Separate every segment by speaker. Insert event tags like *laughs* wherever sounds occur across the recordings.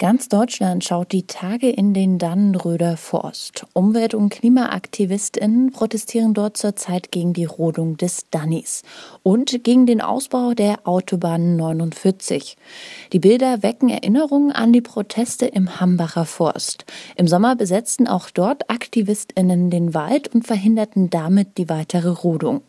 Speaker 1: Ganz Deutschland schaut die Tage in den Dannenröder Forst. Umwelt- und KlimaaktivistInnen protestieren dort zurzeit gegen die Rodung des Dannis und gegen den Ausbau der Autobahn 49. Die Bilder wecken Erinnerungen an die Proteste im Hambacher Forst. Im Sommer besetzten auch dort AktivistInnen den Wald und verhinderten damit die weitere Rodung.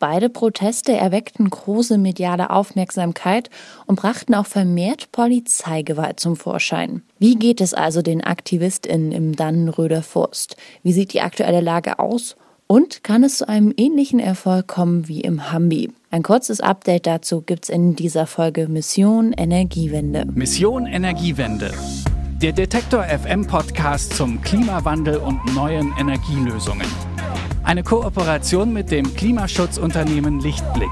Speaker 1: Beide Proteste erweckten große mediale Aufmerksamkeit und brachten auch vermehrt Polizeigewalt zum Vorschein. Wie geht es also den AktivistInnen im Dannenröder Forst? Wie sieht die aktuelle Lage aus? Und kann es zu einem ähnlichen Erfolg kommen wie im Hambi? Ein kurzes Update dazu gibt's in dieser Folge Mission Energiewende.
Speaker 2: Mission Energiewende. Der Detektor FM Podcast zum Klimawandel und neuen Energielösungen. Eine Kooperation mit dem Klimaschutzunternehmen Lichtblick.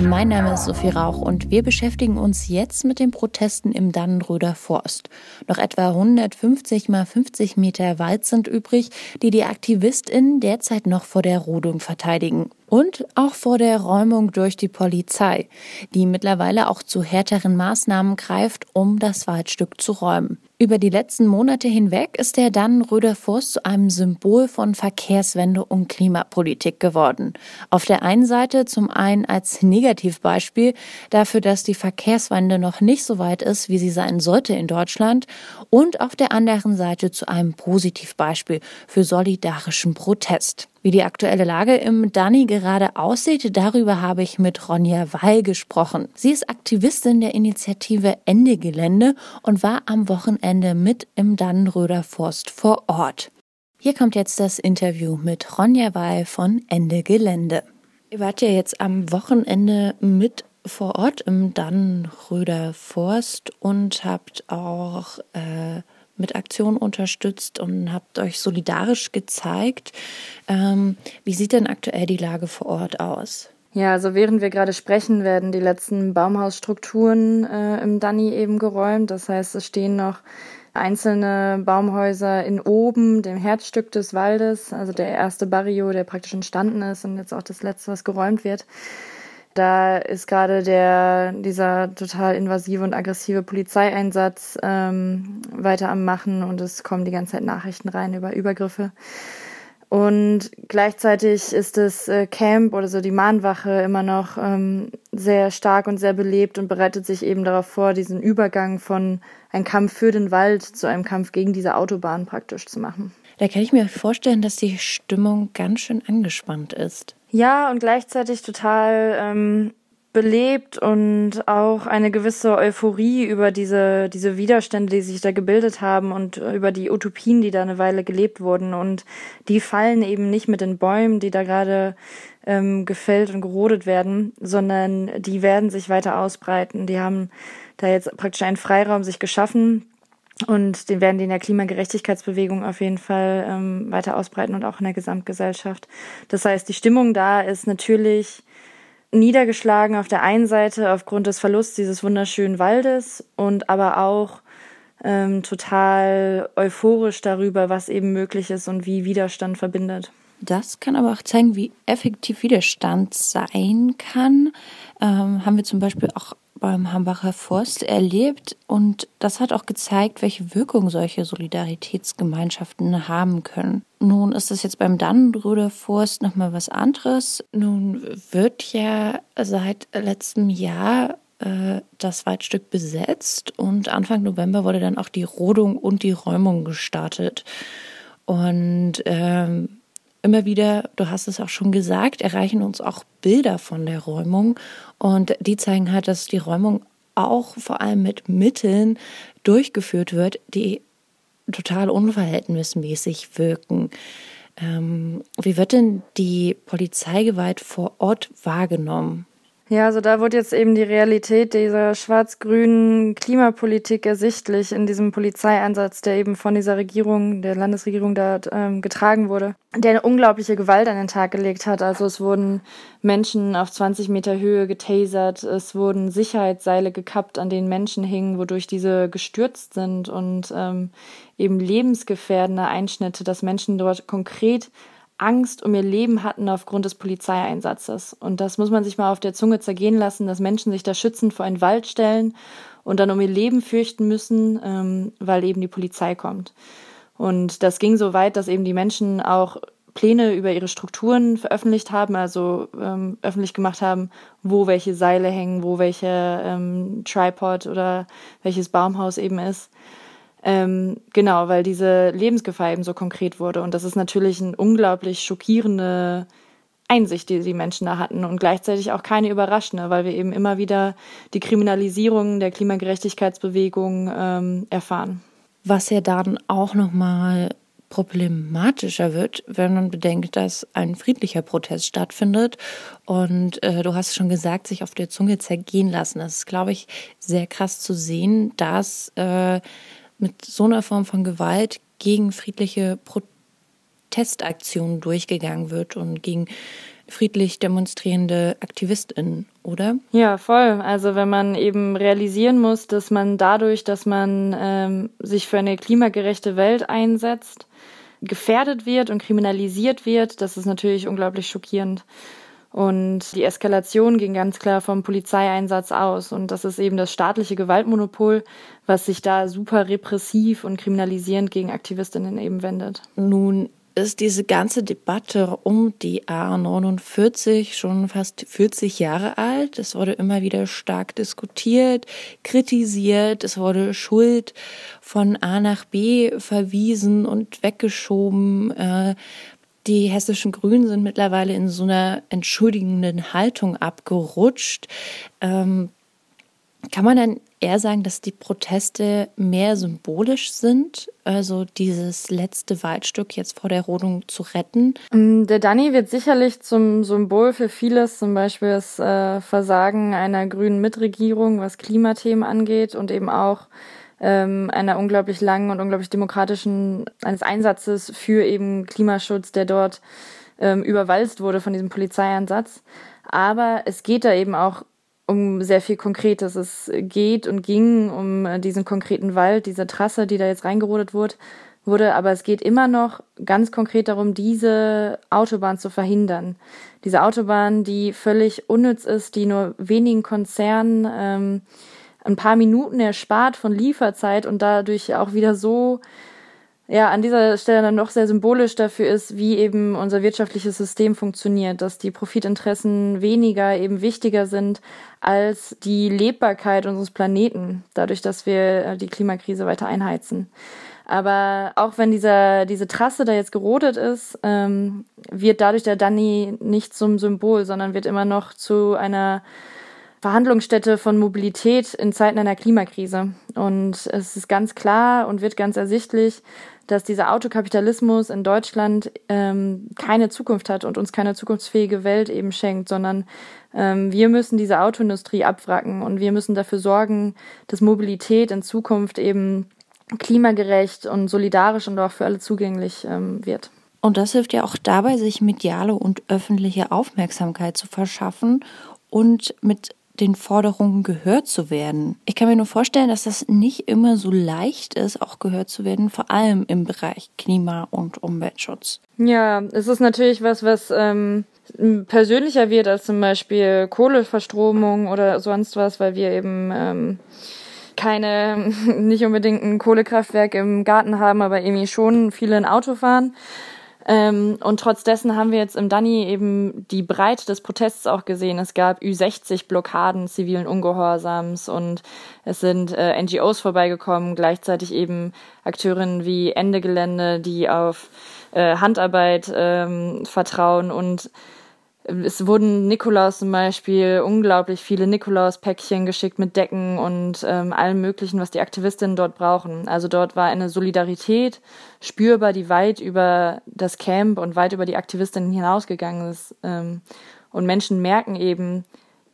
Speaker 1: Mein Name ist Sophie Rauch und wir beschäftigen uns jetzt mit den Protesten im Dannenröder Forst. Noch etwa 150 mal 50 Meter Wald sind übrig, die die AktivistInnen derzeit noch vor der Rodung verteidigen. Und auch vor der Räumung durch die Polizei, die mittlerweile auch zu härteren Maßnahmen greift, um das Waldstück zu räumen. Über die letzten Monate hinweg ist der Dannenröder Forst zu einem Symbol von Verkehrswende und Klimapolitik geworden. Auf der einen Seite zum einen als Negativbeispiel dafür, dass die Verkehrswende noch nicht so weit ist, wie sie sein sollte in Deutschland und auf der anderen Seite zu einem Positivbeispiel für solidarischen Protest. Wie die aktuelle Lage im Dani gerade aussieht, darüber habe ich mit Ronja Weil gesprochen. Sie ist Aktivistin der Initiative Ende Gelände und war am Wochenende mit im Dannenröder Forst vor Ort. Hier kommt jetzt das Interview mit Ronja Weil von Ende Gelände. Ihr wart ja jetzt am Wochenende mit vor Ort im Dannenröder Forst und habt auch äh, mit Aktionen unterstützt und habt euch solidarisch gezeigt. Ähm, wie sieht denn aktuell die Lage vor Ort aus?
Speaker 3: Ja, also während wir gerade sprechen, werden die letzten Baumhausstrukturen äh, im Danny eben geräumt. Das heißt, es stehen noch einzelne Baumhäuser in oben, dem Herzstück des Waldes, also der erste Barrio, der praktisch entstanden ist und jetzt auch das letzte, was geräumt wird. Da ist gerade der, dieser total invasive und aggressive Polizeieinsatz ähm, weiter am Machen und es kommen die ganze Zeit Nachrichten rein über Übergriffe. Und gleichzeitig ist das äh, Camp oder so die Mahnwache immer noch ähm, sehr stark und sehr belebt und bereitet sich eben darauf vor, diesen Übergang von einem Kampf für den Wald zu einem Kampf gegen diese Autobahn praktisch zu machen.
Speaker 1: Da kann ich mir vorstellen, dass die Stimmung ganz schön angespannt ist.
Speaker 3: Ja, und gleichzeitig total ähm, belebt und auch eine gewisse Euphorie über diese, diese Widerstände, die sich da gebildet haben und über die Utopien, die da eine Weile gelebt wurden. Und die fallen eben nicht mit den Bäumen, die da gerade ähm, gefällt und gerodet werden, sondern die werden sich weiter ausbreiten. Die haben da jetzt praktisch einen Freiraum sich geschaffen, und den werden die in der Klimagerechtigkeitsbewegung auf jeden Fall ähm, weiter ausbreiten und auch in der Gesamtgesellschaft. Das heißt, die Stimmung da ist natürlich niedergeschlagen auf der einen Seite aufgrund des Verlusts dieses wunderschönen Waldes und aber auch ähm, total euphorisch darüber, was eben möglich ist und wie Widerstand verbindet.
Speaker 1: Das kann aber auch zeigen, wie effektiv Widerstand sein kann. Ähm, haben wir zum Beispiel auch beim Hambacher Forst erlebt und das hat auch gezeigt, welche Wirkung solche Solidaritätsgemeinschaften haben können. Nun ist es jetzt beim Dannenbrüder Forst nochmal was anderes. Nun wird ja seit letztem Jahr äh, das Waldstück besetzt und Anfang November wurde dann auch die Rodung und die Räumung gestartet. Und ähm, immer wieder, du hast es auch schon gesagt, erreichen uns auch Bilder von der Räumung und die zeigen halt, dass die Räumung auch vor allem mit Mitteln durchgeführt wird, die total unverhältnismäßig wirken. Ähm, wie wird denn die Polizeigewalt vor Ort wahrgenommen?
Speaker 3: Ja, also da wurde jetzt eben die Realität dieser schwarz-grünen Klimapolitik ersichtlich in diesem Polizeieinsatz, der eben von dieser Regierung, der Landesregierung da ähm, getragen wurde, der eine unglaubliche Gewalt an den Tag gelegt hat. Also es wurden Menschen auf 20 Meter Höhe getasert, es wurden Sicherheitsseile gekappt, an denen Menschen hingen, wodurch diese gestürzt sind und ähm, eben lebensgefährdende Einschnitte, dass Menschen dort konkret Angst um ihr Leben hatten aufgrund des Polizeieinsatzes. Und das muss man sich mal auf der Zunge zergehen lassen, dass Menschen sich da schützend vor einen Wald stellen und dann um ihr Leben fürchten müssen, ähm, weil eben die Polizei kommt. Und das ging so weit, dass eben die Menschen auch Pläne über ihre Strukturen veröffentlicht haben, also ähm, öffentlich gemacht haben, wo welche Seile hängen, wo welcher ähm, Tripod oder welches Baumhaus eben ist. Ähm, genau, weil diese Lebensgefahr eben so konkret wurde. Und das ist natürlich eine unglaublich schockierende Einsicht, die die Menschen da hatten und gleichzeitig auch keine überraschende, weil wir eben immer wieder die Kriminalisierung der Klimagerechtigkeitsbewegung ähm, erfahren.
Speaker 1: Was ja dann auch nochmal problematischer wird, wenn man bedenkt, dass ein friedlicher Protest stattfindet. Und äh, du hast schon gesagt, sich auf der Zunge zergehen lassen. Das ist, glaube ich, sehr krass zu sehen, dass äh, mit so einer Form von Gewalt gegen friedliche Protestaktionen durchgegangen wird und gegen friedlich demonstrierende AktivistInnen, oder?
Speaker 3: Ja, voll. Also wenn man eben realisieren muss, dass man dadurch, dass man ähm, sich für eine klimagerechte Welt einsetzt, gefährdet wird und kriminalisiert wird, das ist natürlich unglaublich schockierend. Und die Eskalation ging ganz klar vom Polizeieinsatz aus. Und das ist eben das staatliche Gewaltmonopol, was sich da super repressiv und kriminalisierend gegen Aktivistinnen eben wendet.
Speaker 1: Nun ist diese ganze Debatte um die A49 schon fast 40 Jahre alt. Es wurde immer wieder stark diskutiert, kritisiert, es wurde Schuld von A nach B verwiesen und weggeschoben. Die hessischen Grünen sind mittlerweile in so einer entschuldigenden Haltung abgerutscht. Ähm, kann man dann eher sagen, dass die Proteste mehr symbolisch sind, also dieses letzte Waldstück jetzt vor der Rodung zu retten?
Speaker 3: Mm, der Danny wird sicherlich zum Symbol für vieles, zum Beispiel das äh, Versagen einer grünen Mitregierung, was Klimathemen angeht und eben auch ähm, einer unglaublich langen und unglaublich demokratischen, eines Einsatzes für eben Klimaschutz, der dort ähm, überwalzt wurde von diesem Polizeieinsatz. Aber es geht da eben auch um sehr viel Konkretes. Es geht und ging um äh, diesen konkreten Wald, diese Trasse, die da jetzt reingerodet wurde, wurde, aber es geht immer noch ganz konkret darum, diese Autobahn zu verhindern. Diese Autobahn, die völlig unnütz ist, die nur wenigen Konzernen ähm, ein paar Minuten erspart von Lieferzeit und dadurch auch wieder so ja, an dieser Stelle dann noch sehr symbolisch dafür ist, wie eben unser wirtschaftliches System funktioniert, dass die Profitinteressen weniger eben wichtiger sind als die Lebbarkeit unseres Planeten, dadurch, dass wir äh, die Klimakrise weiter einheizen. Aber auch wenn dieser, diese Trasse da jetzt gerodet ist, ähm, wird dadurch der Danny nicht zum Symbol, sondern wird immer noch zu einer Verhandlungsstätte von Mobilität in Zeiten einer Klimakrise. Und es ist ganz klar und wird ganz ersichtlich, dass dieser Autokapitalismus in Deutschland ähm, keine Zukunft hat und uns keine zukunftsfähige Welt eben schenkt, sondern ähm, wir müssen diese Autoindustrie abwracken und wir müssen dafür sorgen, dass Mobilität in Zukunft eben klimagerecht und solidarisch und auch für alle zugänglich ähm, wird.
Speaker 1: Und das hilft ja auch dabei, sich mediale und öffentliche Aufmerksamkeit zu verschaffen und mit den Forderungen gehört zu werden. Ich kann mir nur vorstellen, dass das nicht immer so leicht ist, auch gehört zu werden, vor allem im Bereich Klima- und Umweltschutz.
Speaker 3: Ja, es ist natürlich was, was ähm, persönlicher wird als zum Beispiel Kohleverstromung oder sonst was, weil wir eben ähm, keine, *laughs* nicht unbedingt ein Kohlekraftwerk im Garten haben, aber irgendwie schon viele ein Auto fahren. Ähm, und trotz dessen haben wir jetzt im Danny eben die Breite des Protests auch gesehen. Es gab Ü60 Blockaden zivilen Ungehorsams und es sind äh, NGOs vorbeigekommen, gleichzeitig eben Akteurinnen wie Ende Gelände, die auf äh, Handarbeit ähm, vertrauen und es wurden Nikolaus zum Beispiel unglaublich viele Nikolaus-Päckchen geschickt mit Decken und ähm, allem Möglichen, was die Aktivistinnen dort brauchen. Also dort war eine Solidarität spürbar, die weit über das Camp und weit über die Aktivistinnen hinausgegangen ist. Ähm, und Menschen merken eben,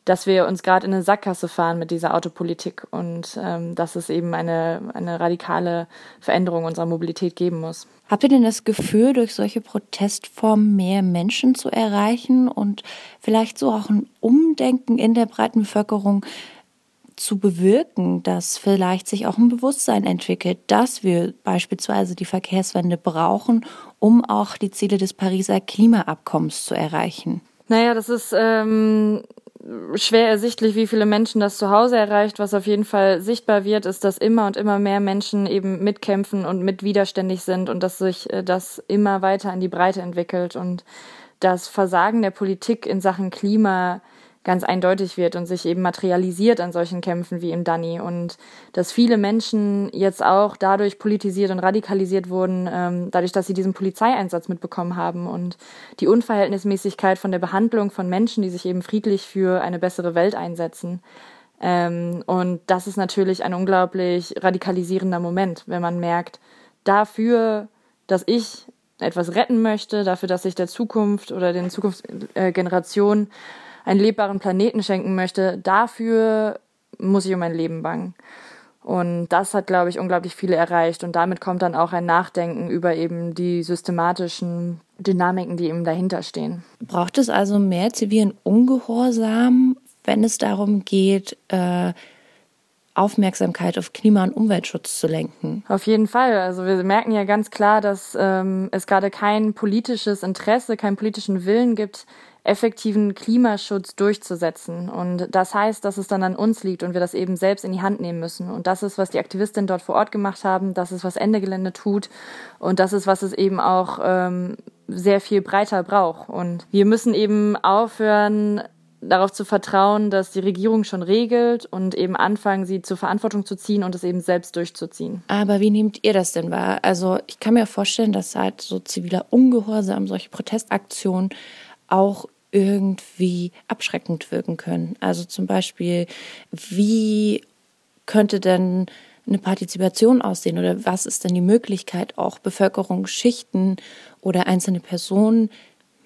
Speaker 3: dass wir uns gerade in eine Sackgasse fahren mit dieser Autopolitik und ähm, dass es eben eine, eine radikale Veränderung unserer Mobilität geben muss.
Speaker 1: Habt ihr denn das Gefühl, durch solche Protestformen mehr Menschen zu erreichen und vielleicht so auch ein Umdenken in der breiten Bevölkerung zu bewirken, dass vielleicht sich auch ein Bewusstsein entwickelt, dass wir beispielsweise die Verkehrswende brauchen, um auch die Ziele des Pariser Klimaabkommens zu erreichen?
Speaker 3: Naja, das ist ähm, schwer ersichtlich, wie viele Menschen das zu Hause erreicht. Was auf jeden Fall sichtbar wird, ist, dass immer und immer mehr Menschen eben mitkämpfen und mitwiderständig sind und dass sich äh, das immer weiter in die Breite entwickelt und das Versagen der Politik in Sachen Klima ganz eindeutig wird und sich eben materialisiert an solchen Kämpfen wie im Dani und dass viele Menschen jetzt auch dadurch politisiert und radikalisiert wurden, ähm, dadurch, dass sie diesen Polizeieinsatz mitbekommen haben und die Unverhältnismäßigkeit von der Behandlung von Menschen, die sich eben friedlich für eine bessere Welt einsetzen. Ähm, und das ist natürlich ein unglaublich radikalisierender Moment, wenn man merkt, dafür, dass ich etwas retten möchte, dafür, dass ich der Zukunft oder den Zukunftsgenerationen einen lebbaren Planeten schenken möchte, dafür muss ich um mein Leben bangen. Und das hat, glaube ich, unglaublich viele erreicht. Und damit kommt dann auch ein Nachdenken über eben die systematischen Dynamiken, die eben dahinter stehen.
Speaker 1: Braucht es also mehr zivilen Ungehorsam, wenn es darum geht, äh, Aufmerksamkeit auf Klima- und Umweltschutz zu lenken.
Speaker 3: Auf jeden Fall. Also wir merken ja ganz klar, dass ähm, es gerade kein politisches Interesse, keinen politischen Willen gibt, effektiven Klimaschutz durchzusetzen. Und das heißt, dass es dann an uns liegt und wir das eben selbst in die Hand nehmen müssen. Und das ist, was die Aktivistinnen dort vor Ort gemacht haben. Das ist, was Ende Gelände tut. Und das ist, was es eben auch ähm, sehr viel breiter braucht. Und wir müssen eben aufhören, darauf zu vertrauen, dass die Regierung schon regelt und eben anfangen, sie zur Verantwortung zu ziehen und es eben selbst durchzuziehen.
Speaker 1: Aber wie nehmt ihr das denn wahr? Also ich kann mir vorstellen, dass halt so ziviler Ungehorsam, solche Protestaktionen auch irgendwie abschreckend wirken können. Also zum Beispiel, wie könnte denn eine Partizipation aussehen oder was ist denn die Möglichkeit, auch Bevölkerungsschichten oder einzelne Personen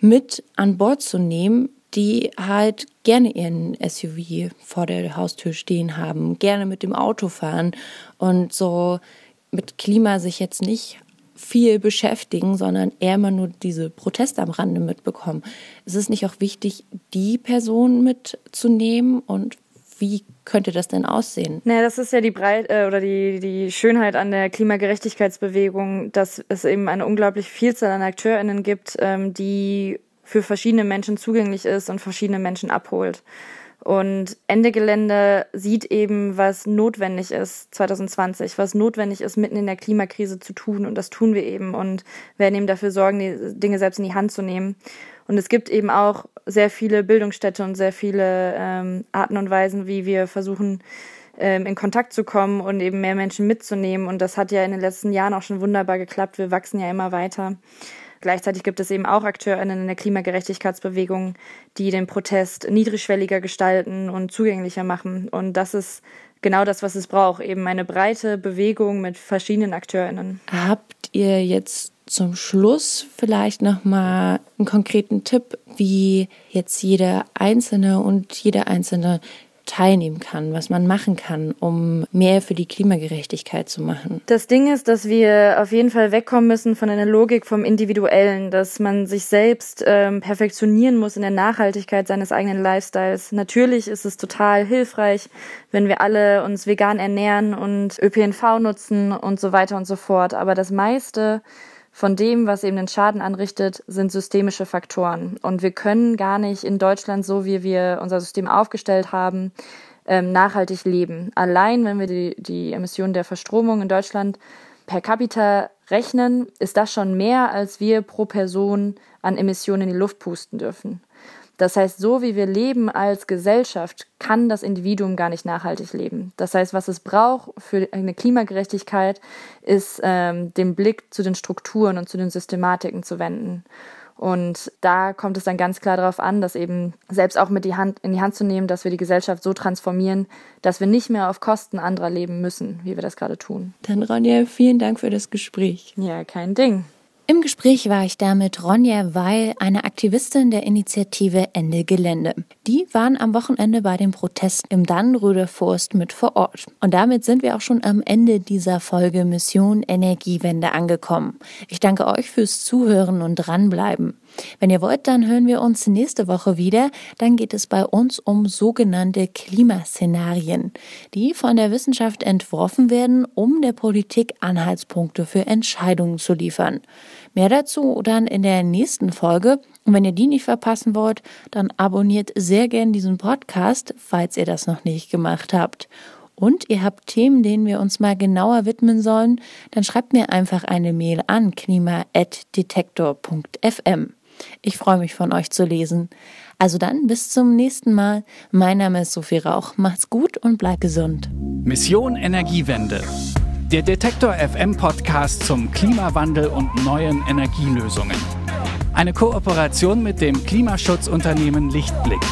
Speaker 1: mit an Bord zu nehmen, die halt gerne ihren SUV vor der Haustür stehen haben, gerne mit dem Auto fahren und so mit Klima sich jetzt nicht viel beschäftigen, sondern eher mal nur diese Proteste am Rande mitbekommen. Ist es nicht auch wichtig, die Person mitzunehmen und wie könnte das denn aussehen?
Speaker 3: Naja, das ist ja die Breit äh, oder die, die Schönheit an der Klimagerechtigkeitsbewegung, dass es eben eine unglaublich Vielzahl an AkteurInnen gibt, ähm, die für verschiedene Menschen zugänglich ist und verschiedene Menschen abholt. Und Ende Gelände sieht eben, was notwendig ist 2020, was notwendig ist, mitten in der Klimakrise zu tun. Und das tun wir eben und werden eben dafür sorgen, die Dinge selbst in die Hand zu nehmen. Und es gibt eben auch sehr viele Bildungsstätte und sehr viele ähm, Arten und Weisen, wie wir versuchen, ähm, in Kontakt zu kommen und eben mehr Menschen mitzunehmen. Und das hat ja in den letzten Jahren auch schon wunderbar geklappt. Wir wachsen ja immer weiter. Gleichzeitig gibt es eben auch AkteurInnen in der Klimagerechtigkeitsbewegung, die den Protest niedrigschwelliger gestalten und zugänglicher machen. Und das ist genau das, was es braucht, eben eine breite Bewegung mit verschiedenen AkteurInnen.
Speaker 1: Habt ihr jetzt zum Schluss vielleicht nochmal einen konkreten Tipp, wie jetzt jeder Einzelne und jeder Einzelne teilnehmen kann, was man machen kann, um mehr für die Klimagerechtigkeit zu machen.
Speaker 3: Das Ding ist, dass wir auf jeden Fall wegkommen müssen von einer Logik vom Individuellen, dass man sich selbst ähm, perfektionieren muss in der Nachhaltigkeit seines eigenen Lifestyles. Natürlich ist es total hilfreich, wenn wir alle uns vegan ernähren und ÖPNV nutzen und so weiter und so fort. Aber das meiste von dem, was eben den Schaden anrichtet, sind systemische Faktoren. Und wir können gar nicht in Deutschland, so wie wir unser System aufgestellt haben, ähm, nachhaltig leben. Allein, wenn wir die, die Emissionen der Verstromung in Deutschland per capita rechnen, ist das schon mehr, als wir pro Person an Emissionen in die Luft pusten dürfen. Das heißt, so wie wir leben als Gesellschaft, kann das Individuum gar nicht nachhaltig leben. Das heißt, was es braucht für eine Klimagerechtigkeit, ist ähm, den Blick zu den Strukturen und zu den Systematiken zu wenden. Und da kommt es dann ganz klar darauf an, dass eben selbst auch mit die Hand, in die Hand zu nehmen, dass wir die Gesellschaft so transformieren, dass wir nicht mehr auf Kosten anderer leben müssen, wie wir das gerade tun.
Speaker 1: Dann Ronja, vielen Dank für das Gespräch.
Speaker 3: Ja, kein Ding.
Speaker 1: Im Gespräch war ich da mit Ronja Weil, eine Aktivistin der Initiative Ende Gelände. Die waren am Wochenende bei dem Protest im Dannenröder Forst mit vor Ort. Und damit sind wir auch schon am Ende dieser Folge Mission Energiewende angekommen. Ich danke euch fürs Zuhören und dranbleiben. Wenn ihr wollt, dann hören wir uns nächste Woche wieder. Dann geht es bei uns um sogenannte Klimaszenarien, die von der Wissenschaft entworfen werden, um der Politik Anhaltspunkte für Entscheidungen zu liefern. Mehr dazu dann in der nächsten Folge. Und wenn ihr die nicht verpassen wollt, dann abonniert sehr gern diesen Podcast, falls ihr das noch nicht gemacht habt und ihr habt Themen, denen wir uns mal genauer widmen sollen, dann schreibt mir einfach eine Mail an klima.detektor.fm. Ich freue mich von euch zu lesen. Also dann bis zum nächsten Mal. Mein Name ist Sophie Rauch. Macht's gut und bleibt gesund.
Speaker 2: Mission Energiewende. Der Detektor FM Podcast zum Klimawandel und neuen Energielösungen. Eine Kooperation mit dem Klimaschutzunternehmen Lichtblick.